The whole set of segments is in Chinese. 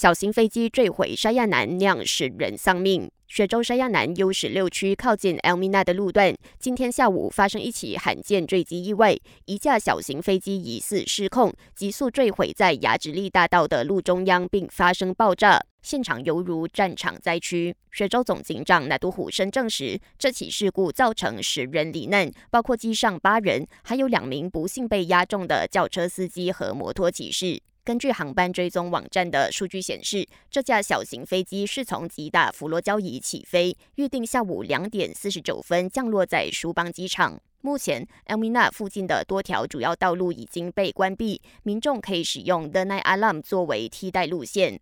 小型飞机坠毁沙亚南，酿十人丧命。雪州沙亚南 U 十六区靠近 Elmina 的路段，今天下午发生一起罕见坠机意外，一架小型飞机疑似失控，急速坠毁在雅直利大道的路中央，并发生爆炸，现场犹如战场灾区。雪州总警长纳杜虎生证实，这起事故造成十人罹难，包括机上八人，还有两名不幸被压中的轿车司机和摩托骑士。根据航班追踪网站的数据显示，这架小型飞机是从吉达弗罗交椅起飞，预定下午两点四十九分降落在舒邦机场。目前，Elmina 附近的多条主要道路已经被关闭，民众可以使用 The Night Alarm 作为替代路线。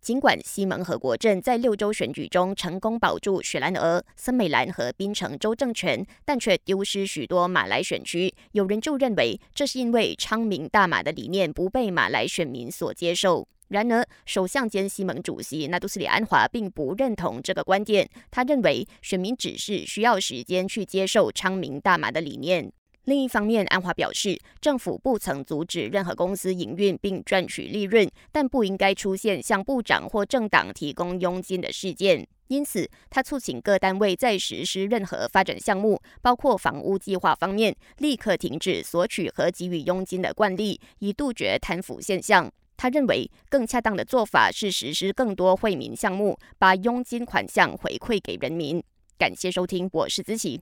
尽管西蒙和国镇在六州选举中成功保住雪兰莪、森美兰和槟城州政权，但却丢失许多马来选区。有人就认为，这是因为昌明大马的理念不被马来选民所接受。然而，首相兼西蒙主席纳杜斯里安华并不认同这个观点。他认为，选民只是需要时间去接受昌明大马的理念。另一方面，安华表示，政府不曾阻止任何公司营运并赚取利润，但不应该出现向部长或政党提供佣金的事件。因此，他促请各单位在实施任何发展项目，包括房屋计划方面，立刻停止索取和给予佣金的惯例，以杜绝贪腐现象。他认为，更恰当的做法是实施更多惠民项目，把佣金款项回馈给人民。感谢收听，我是子琪。